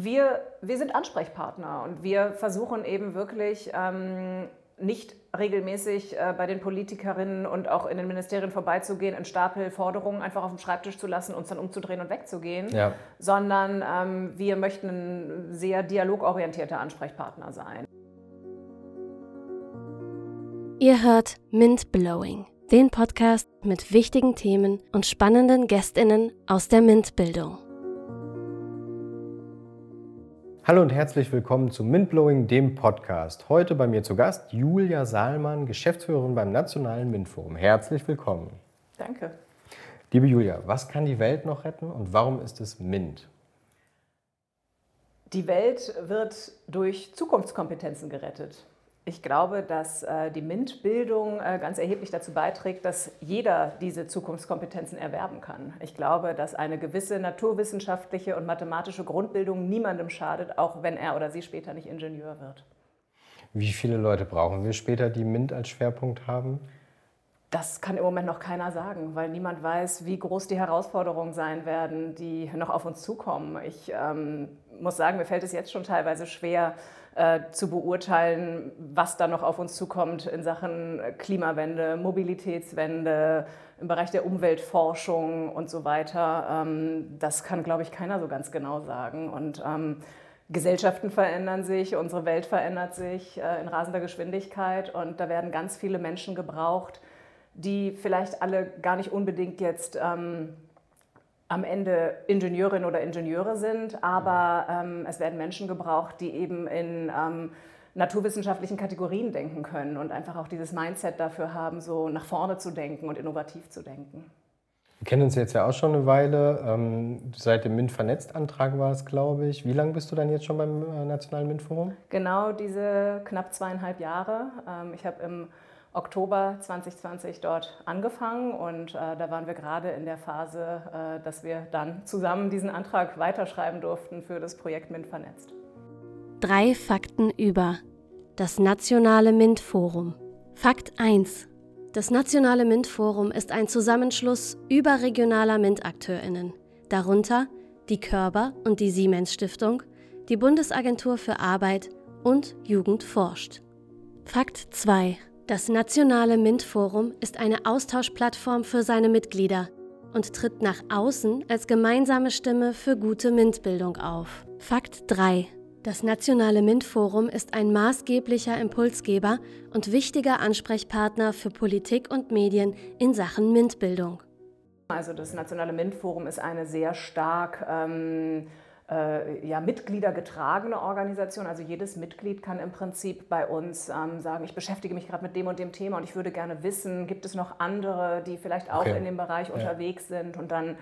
Wir, wir sind Ansprechpartner und wir versuchen eben wirklich ähm, nicht regelmäßig äh, bei den Politikerinnen und auch in den Ministerien vorbeizugehen, einen Stapel Forderungen einfach auf dem Schreibtisch zu lassen, uns dann umzudrehen und wegzugehen, ja. sondern ähm, wir möchten ein sehr dialogorientierter Ansprechpartner sein. Ihr hört Mint Blowing, den Podcast mit wichtigen Themen und spannenden Gästinnen aus der MINT-Bildung. Hallo und herzlich willkommen zu Mintblowing, dem Podcast. Heute bei mir zu Gast Julia Saalmann, Geschäftsführerin beim Nationalen Mintforum. Herzlich willkommen. Danke. Liebe Julia, was kann die Welt noch retten und warum ist es Mint? Die Welt wird durch Zukunftskompetenzen gerettet. Ich glaube, dass äh, die MINT-Bildung äh, ganz erheblich dazu beiträgt, dass jeder diese Zukunftskompetenzen erwerben kann. Ich glaube, dass eine gewisse naturwissenschaftliche und mathematische Grundbildung niemandem schadet, auch wenn er oder sie später nicht Ingenieur wird. Wie viele Leute brauchen wir später, die MINT als Schwerpunkt haben? Das kann im Moment noch keiner sagen, weil niemand weiß, wie groß die Herausforderungen sein werden, die noch auf uns zukommen. Ich ähm, muss sagen, mir fällt es jetzt schon teilweise schwer, äh, zu beurteilen, was da noch auf uns zukommt in Sachen Klimawende, Mobilitätswende, im Bereich der Umweltforschung und so weiter. Ähm, das kann, glaube ich, keiner so ganz genau sagen. Und ähm, Gesellschaften verändern sich, unsere Welt verändert sich äh, in rasender Geschwindigkeit und da werden ganz viele Menschen gebraucht, die vielleicht alle gar nicht unbedingt jetzt ähm, am Ende Ingenieurinnen oder Ingenieure sind, aber ähm, es werden Menschen gebraucht, die eben in ähm, naturwissenschaftlichen Kategorien denken können und einfach auch dieses Mindset dafür haben, so nach vorne zu denken und innovativ zu denken. Wir kennen uns jetzt ja auch schon eine Weile. Ähm, seit dem MINT-Vernetzt-Antrag war es, glaube ich. Wie lange bist du dann jetzt schon beim äh, Nationalen MINT-Forum? Genau diese knapp zweieinhalb Jahre. Ähm, ich habe im Oktober 2020 dort angefangen und äh, da waren wir gerade in der Phase, äh, dass wir dann zusammen diesen Antrag weiterschreiben durften für das Projekt MINT vernetzt. Drei Fakten über das Nationale MINT-Forum. Fakt 1. Das Nationale MINT-Forum ist ein Zusammenschluss überregionaler MINT-AkteurInnen, darunter die Körber und die Siemens Stiftung, die Bundesagentur für Arbeit und Jugend forscht. Fakt 2. Das Nationale MINT-Forum ist eine Austauschplattform für seine Mitglieder und tritt nach außen als gemeinsame Stimme für gute MINT-Bildung auf. Fakt 3. Das Nationale MINT-Forum ist ein maßgeblicher Impulsgeber und wichtiger Ansprechpartner für Politik und Medien in Sachen MINT-Bildung. Also das Nationale MINT-Forum ist eine sehr stark ähm äh, ja, Mitglieder getragene Organisation. Also jedes Mitglied kann im Prinzip bei uns ähm, sagen, ich beschäftige mich gerade mit dem und dem Thema und ich würde gerne wissen, gibt es noch andere, die vielleicht auch okay. in dem Bereich ja. unterwegs sind und dann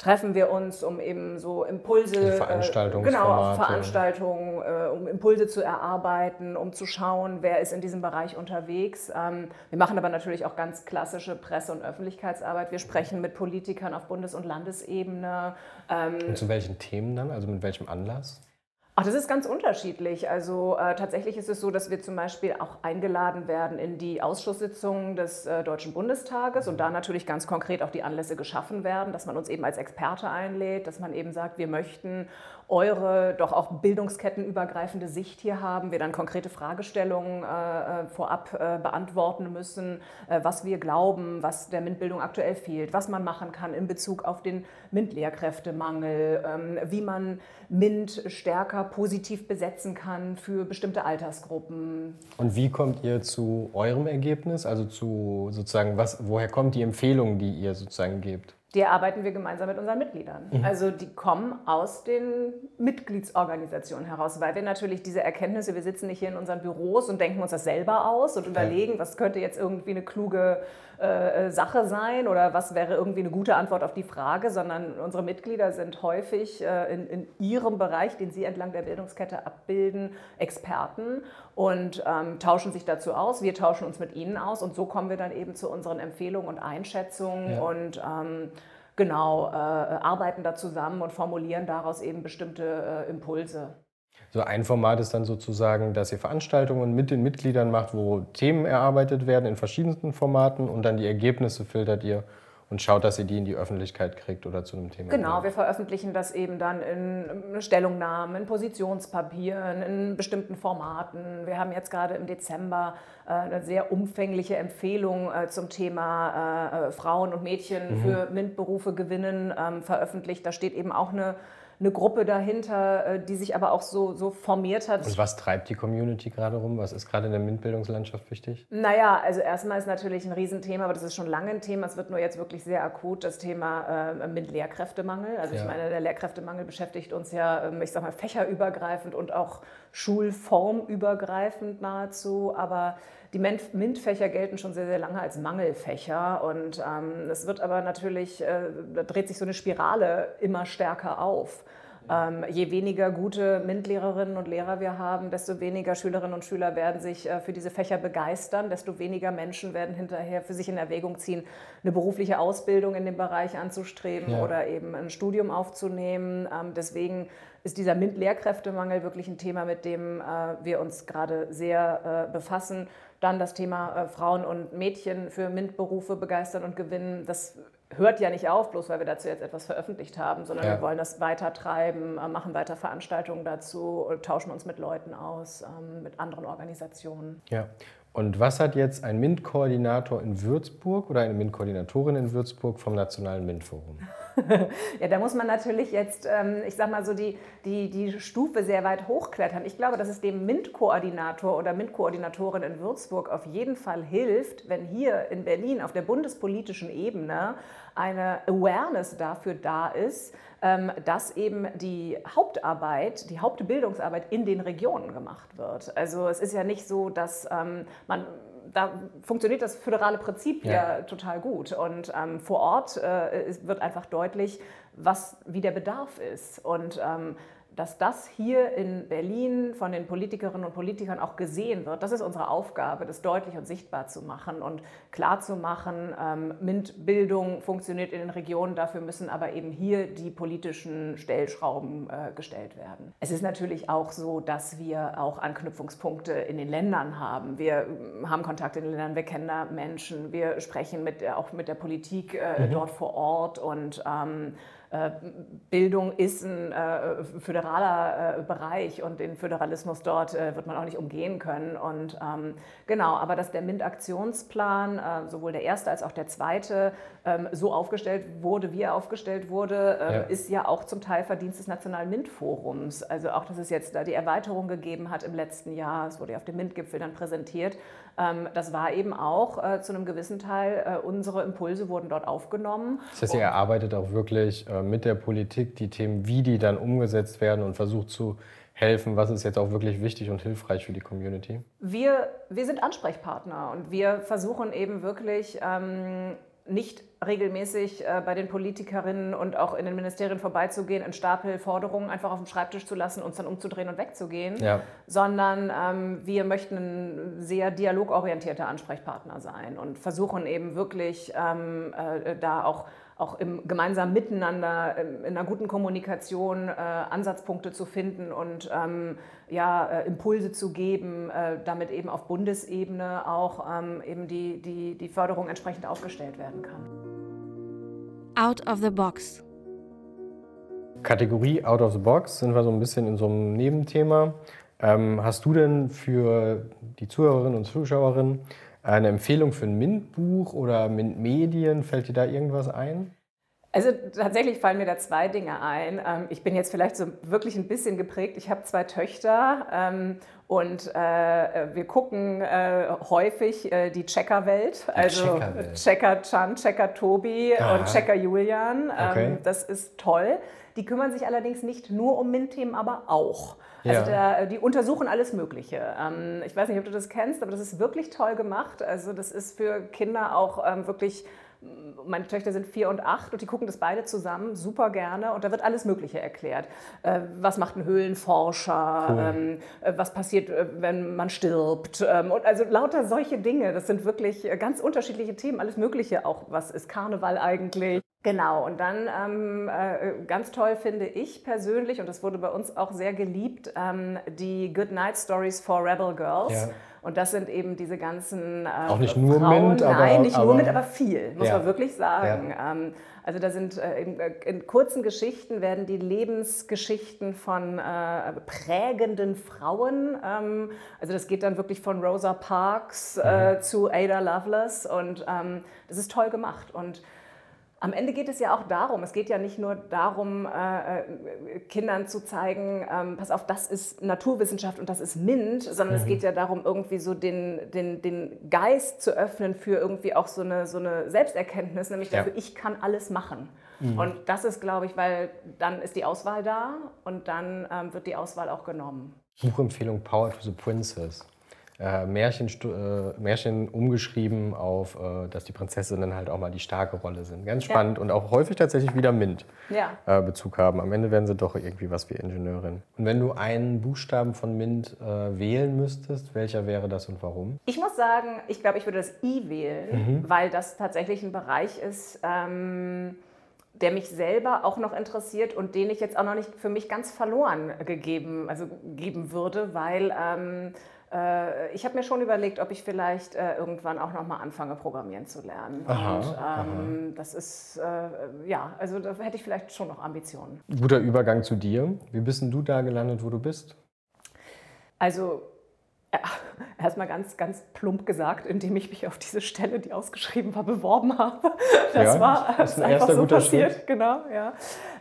treffen wir uns, um eben so Impulse, Veranstaltungen, äh, genau, Veranstaltungen, äh, um Impulse zu erarbeiten, um zu schauen, wer ist in diesem Bereich unterwegs. Ähm, wir machen aber natürlich auch ganz klassische Presse- und Öffentlichkeitsarbeit. Wir sprechen mit Politikern auf Bundes- und Landesebene. Ähm, und zu welchen Themen dann? Also mit welchem Anlass? Ach, das ist ganz unterschiedlich. Also äh, tatsächlich ist es so, dass wir zum Beispiel auch eingeladen werden in die Ausschusssitzungen des äh, Deutschen Bundestages und da natürlich ganz konkret auch die Anlässe geschaffen werden, dass man uns eben als Experte einlädt, dass man eben sagt, wir möchten eure doch auch bildungskettenübergreifende Sicht hier haben, wir dann konkrete Fragestellungen äh, äh, vorab äh, beantworten müssen, äh, was wir glauben, was der MINT-Bildung aktuell fehlt, was man machen kann in Bezug auf den MINT-Lehrkräftemangel, ähm, wie man MINT stärker positiv besetzen kann für bestimmte Altersgruppen. Und wie kommt ihr zu eurem Ergebnis? Also zu sozusagen, was, woher kommt die Empfehlung, die ihr sozusagen gebt? Die erarbeiten wir gemeinsam mit unseren Mitgliedern. Mhm. Also die kommen aus den Mitgliedsorganisationen heraus, weil wir natürlich diese Erkenntnisse, wir sitzen nicht hier in unseren Büros und denken uns das selber aus und überlegen, was könnte jetzt irgendwie eine kluge äh, äh, Sache sein oder was wäre irgendwie eine gute Antwort auf die Frage, sondern unsere Mitglieder sind häufig äh, in, in, ihrem Bereich, den sie entlang der Bildungskette abbilden, Experten und ähm, tauschen sich dazu aus. Wir tauschen uns mit ihnen aus und so kommen wir dann eben zu unseren Empfehlungen und Einschätzungen ja. und ähm, genau äh, arbeiten da zusammen und formulieren daraus eben bestimmte äh, Impulse. So ein Format ist dann sozusagen, dass ihr Veranstaltungen mit den Mitgliedern macht, wo Themen erarbeitet werden in verschiedensten Formaten und dann die Ergebnisse filtert ihr und schaut, dass ihr die in die Öffentlichkeit kriegt oder zu einem Thema. Genau, wir veröffentlichen das eben dann in Stellungnahmen, in Positionspapieren, in bestimmten Formaten. Wir haben jetzt gerade im Dezember äh, eine sehr umfängliche Empfehlung äh, zum Thema äh, Frauen und Mädchen mhm. für MINT-Berufe gewinnen ähm, veröffentlicht. Da steht eben auch eine eine Gruppe dahinter, äh, die sich aber auch so, so formiert hat. Und was treibt die Community gerade rum? Was ist gerade in der MINT-Bildungslandschaft wichtig? Naja, also erstmal ist natürlich ein Riesenthema, aber das ist schon lange ein Thema. Es wird nur jetzt wirklich sehr akut, das Thema äh, MINT-Lehrkräftemangel. Also ja. ich meine, der Lehrkräftemangel beschäftigt uns ja, ähm, ich sag mal, fächerübergreifend und auch schulformübergreifend nahezu. Aber die MINT-Fächer gelten schon sehr, sehr lange als Mangelfächer und ähm, es wird aber natürlich, äh, da dreht sich so eine Spirale immer stärker auf. Ähm, je weniger gute MINT-Lehrerinnen und Lehrer wir haben, desto weniger Schülerinnen und Schüler werden sich äh, für diese Fächer begeistern, desto weniger Menschen werden hinterher für sich in Erwägung ziehen, eine berufliche Ausbildung in dem Bereich anzustreben ja. oder eben ein Studium aufzunehmen. Ähm, deswegen ist dieser MINT-Lehrkräftemangel wirklich ein Thema, mit dem äh, wir uns gerade sehr äh, befassen. Dann das Thema äh, Frauen und Mädchen für MINT-Berufe begeistern und gewinnen. Das hört ja nicht auf, bloß weil wir dazu jetzt etwas veröffentlicht haben, sondern ja. wir wollen das weiter treiben, äh, machen weiter Veranstaltungen dazu, tauschen uns mit Leuten aus, ähm, mit anderen Organisationen. Ja. Und was hat jetzt ein MINT-Koordinator in Würzburg oder eine MINT-Koordinatorin in Würzburg vom Nationalen MINT-Forum? ja, da muss man natürlich jetzt, ähm, ich sag mal so, die, die, die Stufe sehr weit hochklettern. Ich glaube, dass es dem MINT-Koordinator oder MINT-Koordinatorin in Würzburg auf jeden Fall hilft, wenn hier in Berlin auf der bundespolitischen Ebene eine Awareness dafür da ist, ähm, dass eben die Hauptarbeit, die Hauptbildungsarbeit in den Regionen gemacht wird. Also es ist ja nicht so, dass ähm, man da funktioniert das föderale Prinzip ja, ja total gut. Und ähm, vor Ort äh, wird einfach deutlich, was, wie der Bedarf ist. Und ähm, dass das hier in Berlin von den Politikerinnen und Politikern auch gesehen wird. Das ist unsere Aufgabe, das deutlich und sichtbar zu machen und klar zu machen, ähm, MINT-Bildung funktioniert in den Regionen, dafür müssen aber eben hier die politischen Stellschrauben äh, gestellt werden. Es ist natürlich auch so, dass wir auch Anknüpfungspunkte in den Ländern haben. Wir ähm, haben Kontakt in den Ländern, wir kennen da Menschen, wir sprechen mit, auch mit der Politik äh, mhm. dort vor Ort und ähm, äh, Bildung ist ein äh, föderaler äh, Bereich und den Föderalismus dort wird man auch nicht umgehen können. Und ähm, genau, aber dass der MINT-Aktionsplan, sowohl der erste als auch der zweite, ähm, so aufgestellt wurde, wie er aufgestellt wurde, ja. ist ja auch zum Teil Verdienst des Nationalen MINT-Forums. Also auch, dass es jetzt da die Erweiterung gegeben hat im letzten Jahr, es wurde ja auf dem MINT-Gipfel dann präsentiert. Ähm, das war eben auch zu einem gewissen Teil, unsere Impulse wurden dort aufgenommen. Das heißt, ihr erarbeitet auch wirklich mit der Politik die Themen, wie die dann umgesetzt werden und versucht zu helfen, was ist jetzt auch wirklich wichtig und hilfreich für die Community? Wir, wir sind Ansprechpartner und wir versuchen eben wirklich ähm, nicht regelmäßig äh, bei den Politikerinnen und auch in den Ministerien vorbeizugehen, einen Stapel Forderungen einfach auf dem Schreibtisch zu lassen, uns dann umzudrehen und wegzugehen, ja. sondern ähm, wir möchten ein sehr dialogorientierter Ansprechpartner sein und versuchen eben wirklich ähm, äh, da auch auch im gemeinsamen Miteinander, ähm, in einer guten Kommunikation äh, Ansatzpunkte zu finden und ähm, ja, äh, Impulse zu geben, äh, damit eben auf Bundesebene auch ähm, eben die, die, die Förderung entsprechend aufgestellt werden kann. Out of the Box. Kategorie Out of the Box sind wir so ein bisschen in so einem Nebenthema. Ähm, hast du denn für die Zuhörerinnen und Zuschauerinnen eine Empfehlung für ein MINT-Buch oder MINT-Medien? Fällt dir da irgendwas ein? Also tatsächlich fallen mir da zwei Dinge ein. Ähm, ich bin jetzt vielleicht so wirklich ein bisschen geprägt. Ich habe zwei Töchter ähm, und äh, wir gucken äh, häufig äh, die Checker-Welt. Also Checker Chan, Checker Tobi Aha. und Checker Julian. Ähm, okay. Das ist toll. Die kümmern sich allerdings nicht nur um MINT-Themen, aber auch. Also ja. der, die untersuchen alles Mögliche. Ich weiß nicht, ob du das kennst, aber das ist wirklich toll gemacht. Also das ist für Kinder auch wirklich meine Töchter sind vier und acht und die gucken das beide zusammen super gerne und da wird alles Mögliche erklärt. Äh, was macht ein Höhlenforscher? Cool. Ähm, äh, was passiert, äh, wenn man stirbt? Ähm, und also lauter solche Dinge. Das sind wirklich ganz unterschiedliche Themen, alles Mögliche. Auch was ist Karneval eigentlich? Genau, und dann ähm, äh, ganz toll finde ich persönlich, und das wurde bei uns auch sehr geliebt, ähm, die Good Night Stories for Rebel Girls. Ja. Und das sind eben diese ganzen. Äh, auch nicht nur Frauen, Mint, aber. Nein, nicht aber, nur Mint, aber viel, muss ja. man wirklich sagen. Ja. Ähm, also da sind äh, in, äh, in, kurzen Geschichten werden die Lebensgeschichten von äh, prägenden Frauen, ähm, also das geht dann wirklich von Rosa Parks äh, mhm. zu Ada Lovelace und ähm, das ist toll gemacht. Und am Ende geht es ja auch darum, es geht ja nicht nur darum, äh, äh, Kindern zu zeigen, ähm, pass auf, das ist Naturwissenschaft und das ist MINT, sondern mhm. es geht ja darum, irgendwie so den, den, den Geist zu öffnen für irgendwie auch so eine, so eine Selbsterkenntnis, nämlich dafür, ja. ich kann alles machen. Mhm. Und das ist, glaube ich, weil dann ist die Auswahl da und dann ähm, wird die Auswahl auch genommen. Buchempfehlung Power to the Princess äh, Märchen, äh, Märchen umgeschrieben auf, äh, dass die Prinzessinnen halt auch mal die starke Rolle sind. Ganz spannend ja. und auch häufig tatsächlich wieder MINT ja. Äh, Bezug haben. Am Ende werden sie doch irgendwie was wie Ingenieurin. Und wenn du einen Buchstaben von MINT äh, wählen müsstest, welcher wäre das und warum? Ich muss sagen, ich glaube, ich würde das I wählen, mhm. weil das tatsächlich ein Bereich ist, ähm, der mich selber auch noch interessiert und den ich jetzt auch noch nicht für mich ganz verloren gegeben, also geben würde, weil ähm, äh, ich habe mir schon überlegt, ob ich vielleicht äh, irgendwann auch noch mal anfange, Programmieren zu lernen. Aha, und ähm, das ist, äh, ja, also da hätte ich vielleicht schon noch Ambitionen. Guter Übergang zu dir. Wie bist denn du da gelandet, wo du bist? Also erstmal ganz, ganz plump gesagt, indem ich mich auf diese Stelle, die ausgeschrieben war, beworben habe. Das ja, war das ist ein einfach so passiert, Schritt. genau. Ja.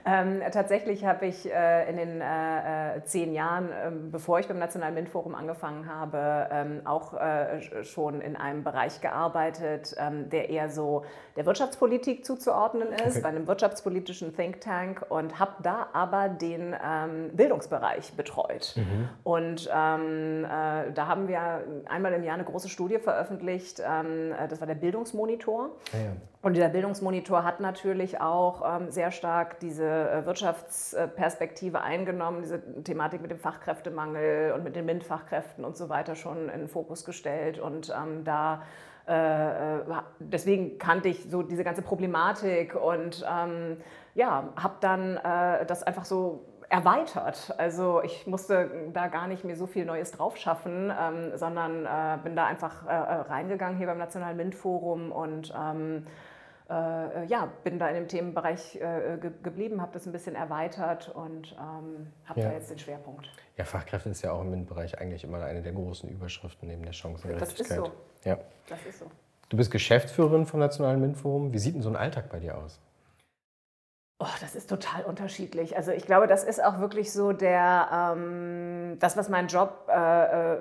Ähm, tatsächlich habe ich äh, in den äh, äh zehn Jahren, äh, bevor ich beim Nationalen MINT-Forum angefangen habe, ähm, auch äh, schon in einem Bereich gearbeitet, ähm, der eher so der Wirtschaftspolitik zuzuordnen ist, okay. bei einem wirtschaftspolitischen Think Tank und habe da aber den ähm, Bildungsbereich betreut. Mhm. Und ähm, äh, da haben wir einmal im Jahr eine große Studie veröffentlicht, ähm, das war der Bildungsmonitor. Ja, ja. Und dieser Bildungsmonitor hat natürlich auch ähm, sehr stark diese äh, Wirtschaftsperspektive eingenommen, diese Thematik mit dem Fachkräftemangel und mit den MINT-Fachkräften und so weiter schon in den Fokus gestellt. Und ähm, da äh, äh deswegen kannte ich so diese ganze Problematik und ähm, ja, habe dann äh, das einfach so erweitert. Also ich musste da gar nicht mehr so viel Neues drauf schaffen, ähm, sondern äh, bin da einfach äh, reingegangen hier beim Nationalen MINT-Forum und ähm, äh, ja, bin da in dem Themenbereich äh, ge geblieben, habe das ein bisschen erweitert und ähm, habe ja. da jetzt den Schwerpunkt. Ja, Fachkräfte ist ja auch im MINT-Bereich eigentlich immer eine der großen Überschriften neben der Chancengerechtigkeit. Das ist so. Ja. Das ist so. Du bist Geschäftsführerin vom Nationalen MINT-Forum. Wie sieht denn so ein Alltag bei dir aus? Oh, das ist total unterschiedlich. Also ich glaube, das ist auch wirklich so der, ähm, das, was meinen Job äh, äh,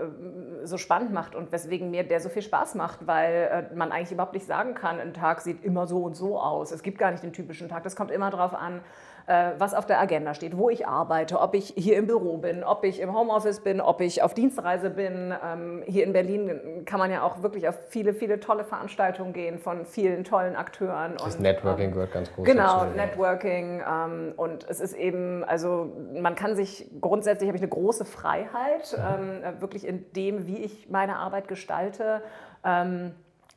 so spannend macht und weswegen mir der so viel Spaß macht, weil äh, man eigentlich überhaupt nicht sagen kann, ein Tag sieht immer so und so aus. Es gibt gar nicht den typischen Tag. Das kommt immer darauf an, was auf der Agenda steht, wo ich arbeite, ob ich hier im Büro bin, ob ich im Homeoffice bin, ob ich auf Dienstreise bin. Ähm, hier in Berlin kann man ja auch wirklich auf viele, viele tolle Veranstaltungen gehen von vielen tollen Akteuren. Das und, Networking ähm, gehört ganz groß Genau, dazu, Networking. Ähm, und es ist eben, also man kann sich, grundsätzlich habe ich eine große Freiheit, mhm. ähm, wirklich in dem, wie ich meine Arbeit gestalte.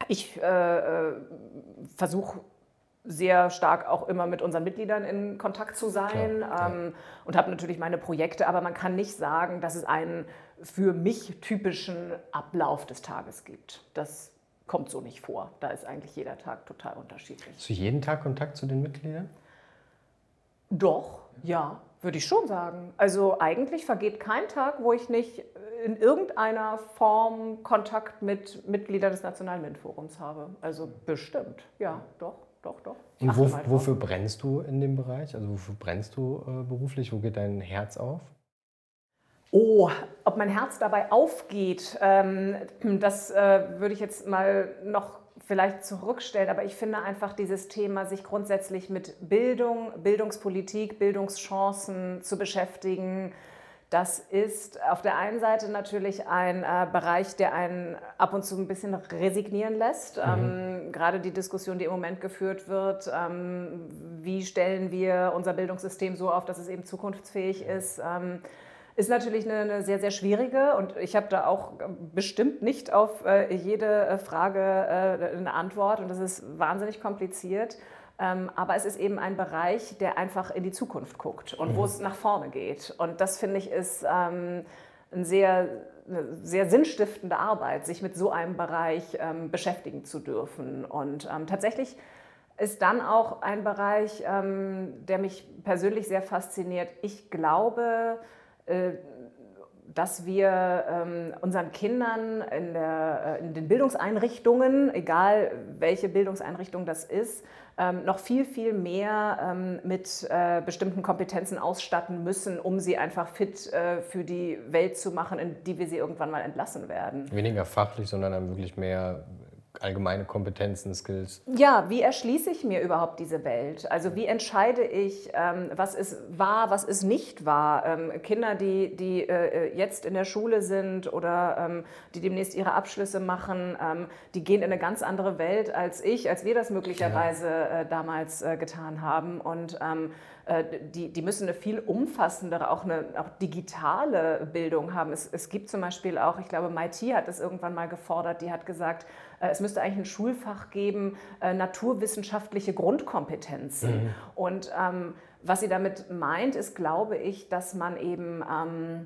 Ich äh, äh versuche sehr stark auch immer mit unseren Mitgliedern in Kontakt zu sein klar, ähm, und habe natürlich meine Projekte, aber man kann nicht sagen, dass es einen für mich typischen Ablauf des Tages gibt. Das kommt so nicht vor. Da ist eigentlich jeder Tag total unterschiedlich. Hast du jeden Tag Kontakt zu den Mitgliedern? Doch, ja, würde ich schon sagen. Also eigentlich vergeht kein Tag, wo ich nicht in irgendeiner Form Kontakt mit Mitgliedern des Nationalen MINT-Forums habe. Also bestimmt, ja, doch doch, doch. Und wo, wofür brennst du in dem Bereich? Also wofür brennst du äh, beruflich? Wo geht dein Herz auf? Oh, ob mein Herz dabei aufgeht, ähm, das äh, würde ich jetzt mal noch vielleicht zurückstellen. Aber ich finde einfach dieses Thema, sich grundsätzlich mit Bildung, Bildungspolitik, Bildungschancen zu beschäftigen, das ist auf der einen Seite natürlich ein äh, Bereich, der einen ab und zu ein bisschen resignieren lässt. Mhm. Ähm, gerade die Diskussion, die im Moment geführt wird, ähm, wie stellen wir unser Bildungssystem so auf, dass es eben zukunftsfähig ist, ähm, ist natürlich eine, eine, sehr, sehr schwierige und ich habe da auch bestimmt nicht auf äh, jede Frage äh, eine Antwort und das ist wahnsinnig kompliziert. Ähm, aber es ist eben ein Bereich, der einfach in die Zukunft guckt und mhm. wo es nach vorne geht. Und das finde ich ist ähm, ein sehr, eine sehr sinnstiftende Arbeit, sich mit so einem Bereich ähm, beschäftigen zu dürfen. Und ähm, tatsächlich ist dann auch ein Bereich, der mich persönlich sehr fasziniert. Ich glaube, äh, dass wir ähm, unseren Kindern in, der, äh, in, den Bildungseinrichtungen, egal welche Bildungseinrichtung das ist, ähm, noch viel, viel mehr ähm, mit äh, bestimmten Kompetenzen ausstatten müssen, um sie einfach fit äh, für die Welt zu machen, in die wir sie irgendwann mal entlassen werden. Weniger fachlich, sondern dann wirklich mehr allgemeine Kompetenzen, Skills. Ja, wie erschließe ich mir überhaupt diese Welt? Also wie entscheide ich, ähm, was ist wahr, was ist nicht wahr? Ähm, Kinder, die, die äh, jetzt in der Schule sind oder ähm, die demnächst ihre Abschlüsse machen, ähm, die gehen in eine ganz andere Welt als ich, als wir das möglicherweise äh, damals äh, getan haben. Und ähm, äh, die, die müssen eine viel umfassendere, auch eine auch digitale Bildung haben. Es, es gibt zum Beispiel auch, ich glaube, MIT hat es irgendwann mal gefordert, die hat gesagt, äh, es müsste eigentlich ein Schulfach geben, äh, naturwissenschaftliche Grundkompetenzen. Mhm. Und ähm, was sie damit meint, ist, glaube ich, dass man eben... Ähm,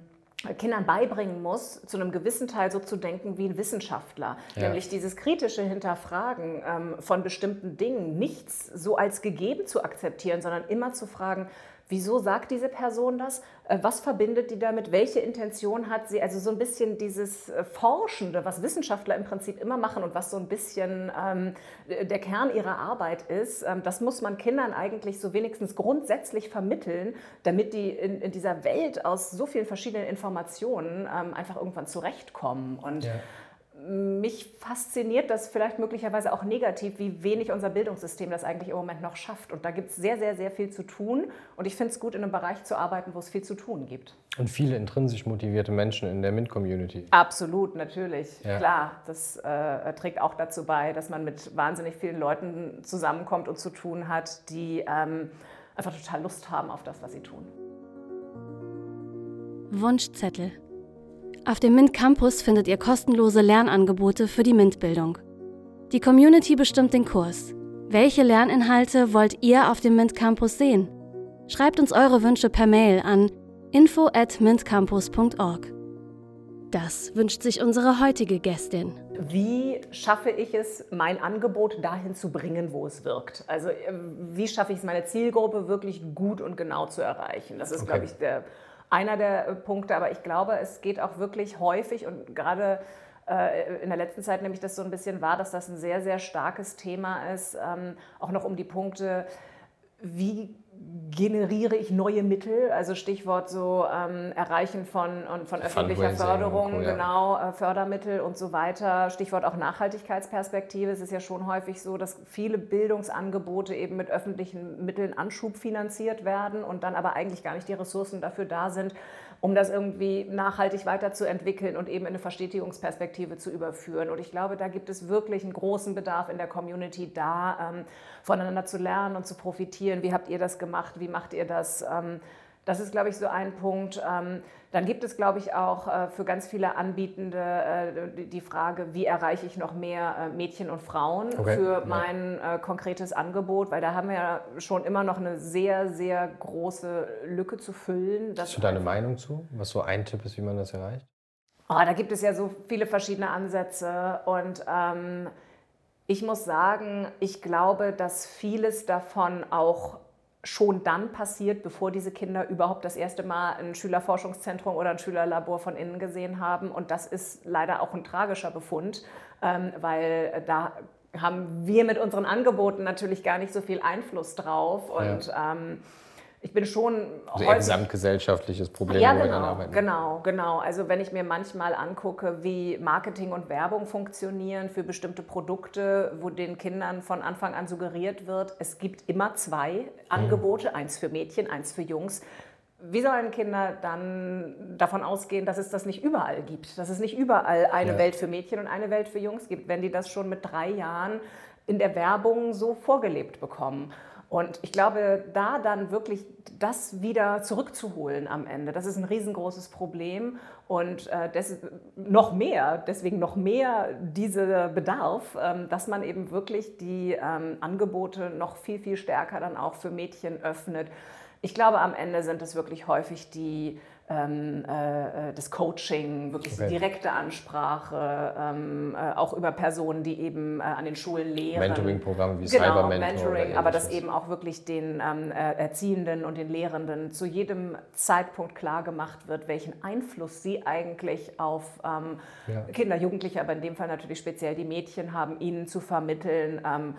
Kindern beibringen muss, zu einem gewissen Teil so zu denken wie ein Wissenschaftler. Ja. Nämlich dieses kritische Hinterfragen ähm, von bestimmten Dingen, nichts so als gegeben zu akzeptieren, sondern immer zu fragen, Wieso sagt diese Person das? Äh, was verbindet die damit? Welche Intention hat sie? Also so ein bisschen dieses äh, Forschende, was Wissenschaftler im Prinzip immer machen und was so ein bisschen ähm, der Kern ihrer Arbeit ist, ähm, das muss man Kindern eigentlich so wenigstens grundsätzlich vermitteln, damit die in, in dieser Welt aus so vielen verschiedenen Informationen ähm, einfach irgendwann zurechtkommen. Und ja mich fasziniert das vielleicht möglicherweise auch negativ, wie wenig unser Bildungssystem das eigentlich im Moment noch schafft. Und da gibt es sehr, sehr, sehr viel zu tun. Und ich finde es gut, in einem Bereich zu arbeiten, wo es viel zu tun gibt. Und viele intrinsisch motivierte Menschen in der MINT-Community. Absolut, natürlich. Ja. Klar, das äh, trägt auch dazu bei, dass man mit wahnsinnig vielen Leuten zusammenkommt und zu tun hat, die ähm, einfach total Lust haben auf das, was sie tun. Wunschzettel auf dem MINT Campus findet ihr kostenlose Lernangebote für die MINT-Bildung. Die Community bestimmt den Kurs. Welche Lerninhalte wollt ihr auf dem MINT Campus sehen? Schreibt uns eure Wünsche per Mail an info at mintcampus.org. Das wünscht sich unsere heutige Gästin. Wie schaffe ich es, mein Angebot dahin zu bringen, wo es wirkt? Also äh, wie schaffe ich es, meine Zielgruppe wirklich gut und genau zu erreichen? Das ist, okay. glaube ich, der einer der äh, Punkte. Aber ich glaube, es geht auch wirklich häufig und gerade äh, in der letzten Zeit nämlich das so ein bisschen wahr, dass das ein sehr, sehr starkes Thema ist, ähm, auch noch um die Punkte, wie generiere ich neue Mittel, also Stichwort so ähm, Erreichen von, von öffentlicher Förderung, ja. genau, äh, Fördermittel und so weiter. Stichwort auch Nachhaltigkeitsperspektive. Es ist ja schon häufig so, dass viele Bildungsangebote eben mit öffentlichen Mitteln Anschub finanziert werden und dann aber eigentlich gar nicht die Ressourcen dafür da sind, um das irgendwie nachhaltig weiterzuentwickeln und eben in eine Verstetigungsperspektive zu überführen. Und ich glaube, da gibt es wirklich einen großen Bedarf in der Community, da ähm, voneinander zu lernen und zu profitieren. Wie habt ihr das gemacht? Wie macht ihr das? Ähm, das ist, glaube ich, so ein Punkt. Ähm, dann gibt es, glaube ich, auch äh, für ganz viele Anbietende äh, die Frage, wie erreiche ich noch mehr äh, Mädchen und Frauen okay. für mein konkretes Angebot, weil da haben wir ja schon immer noch eine sehr, sehr große Lücke zu füllen. Hast du deine Meinung zu, was so ein Tipp ist, wie man das erreicht? Oh, da gibt es ja so viele verschiedene Ansätze und ähm, ich muss sagen, ich glaube, dass vieles davon auch schon dann passiert, bevor diese Kinder überhaupt das erste Mal ein Schülerforschungszentrum oder ein Schülerlabor von innen gesehen haben. Und das ist leider auch ein tragischer Befund, ähm, weil da haben wir mit unseren Angeboten natürlich gar nicht so viel Einfluss drauf. Und ja. ähm, ich bin schon. Also ein gesamtgesellschaftliches Problem, ja, genau, wo wir dann arbeiten. Genau, genau. Also wenn ich mir manchmal angucke, wie Marketing und Werbung funktionieren für bestimmte Produkte, wo den Kindern von Anfang an suggeriert wird, es gibt immer zwei Angebote, mhm. eins für Mädchen, eins für Jungs. Wie sollen Kinder dann davon ausgehen, dass es das nicht überall gibt, dass es nicht überall eine ja. Welt für Mädchen und eine Welt für Jungs gibt, wenn die das schon mit drei Jahren in der Werbung so vorgelebt bekommen? Und ich glaube, da dann wirklich das wieder zurückzuholen am Ende, das ist ein riesengroßes Problem und äh, des, noch mehr, deswegen noch mehr dieser Bedarf, ähm, dass man eben wirklich die ähm, Angebote noch viel, viel stärker dann auch für Mädchen öffnet. Ich glaube, am Ende sind es wirklich häufig die ähm, äh, das Coaching, wirklich okay. direkte Ansprache, ähm, äh, auch über Personen, die eben äh, an den Schulen lehren. Mentoring-Programme wie genau, Cyber Mentoring, aber das eben auch wirklich den ähm, äh, Erziehenden und den Lehrenden zu jedem Zeitpunkt klar gemacht wird, welchen Einfluss sie eigentlich auf ähm, ja. Kinder, Jugendliche, aber in dem Fall natürlich speziell die Mädchen haben, ihnen zu vermitteln ähm,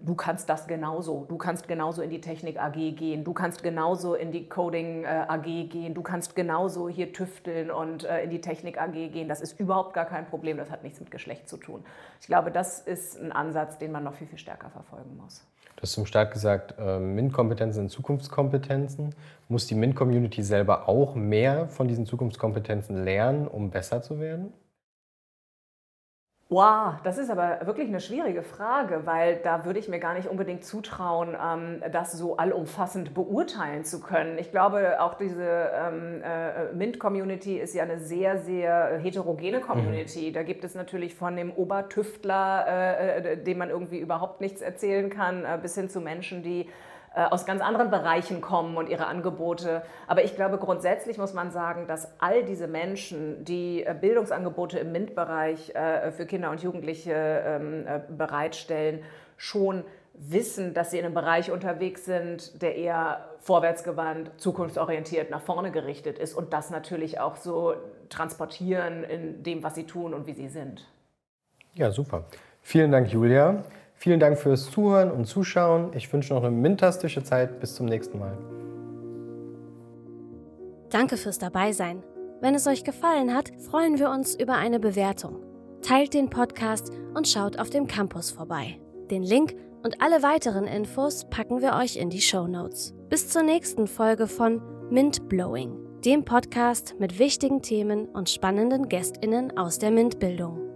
du kannst das genauso. Du kannst genauso in die Technik AG gehen, du kannst genauso in die Coding äh, AG gehen, du kannst genauso hier tüfteln und äh, in die Technik AG gehen. Das ist überhaupt gar kein Problem, das hat nichts mit Geschlecht zu tun. Ich glaube, das ist ein Ansatz, den man noch viel, viel stärker verfolgen muss. Du hast zum Start gesagt, äh, MINT-Kompetenzen sind Zukunftskompetenzen. Muss die MINT-Community selber auch mehr von diesen Zukunftskompetenzen lernen, um besser zu werden? Wow, das ist aber wirklich eine schwierige Frage, weil da würde ich mir gar nicht unbedingt zutrauen, ähm, das so allumfassend beurteilen zu können. Ich glaube, auch diese ähm, äh, MINT-Community ist ja eine sehr, sehr heterogene Community. Mhm. Da gibt es natürlich von dem Obertüftler, äh, äh dem man irgendwie überhaupt nichts erzählen kann, bis hin zu Menschen, die aus ganz anderen Bereichen kommen und ihre Angebote. Aber ich glaube, grundsätzlich muss man sagen, dass all diese Menschen, die äh, Bildungsangebote im MINT-Bereich äh, für Kinder und Jugendliche ähm, bereitstellen, schon wissen, dass sie in einem Bereich unterwegs sind, der eher vorwärtsgewandt, zukunftsorientiert, nach vorne gerichtet ist und das natürlich auch so transportieren in dem, was sie tun und wie sie sind. Ja, super. Vielen Dank, Julia. Vielen Dank fürs Zuhören und Zuschauen. Ich wünsche noch eine mintastische Zeit. Bis zum nächsten Mal. Danke fürs Dabeisein. Wenn es euch gefallen hat, freuen wir uns über eine Bewertung. Teilt den Podcast und schaut auf dem Campus vorbei. Den Link und alle weiteren Infos packen wir euch in die Show Notes. Bis zur nächsten Folge von Mint Blowing, dem Podcast mit wichtigen Themen und spannenden GästInnen aus der MINT-Bildung.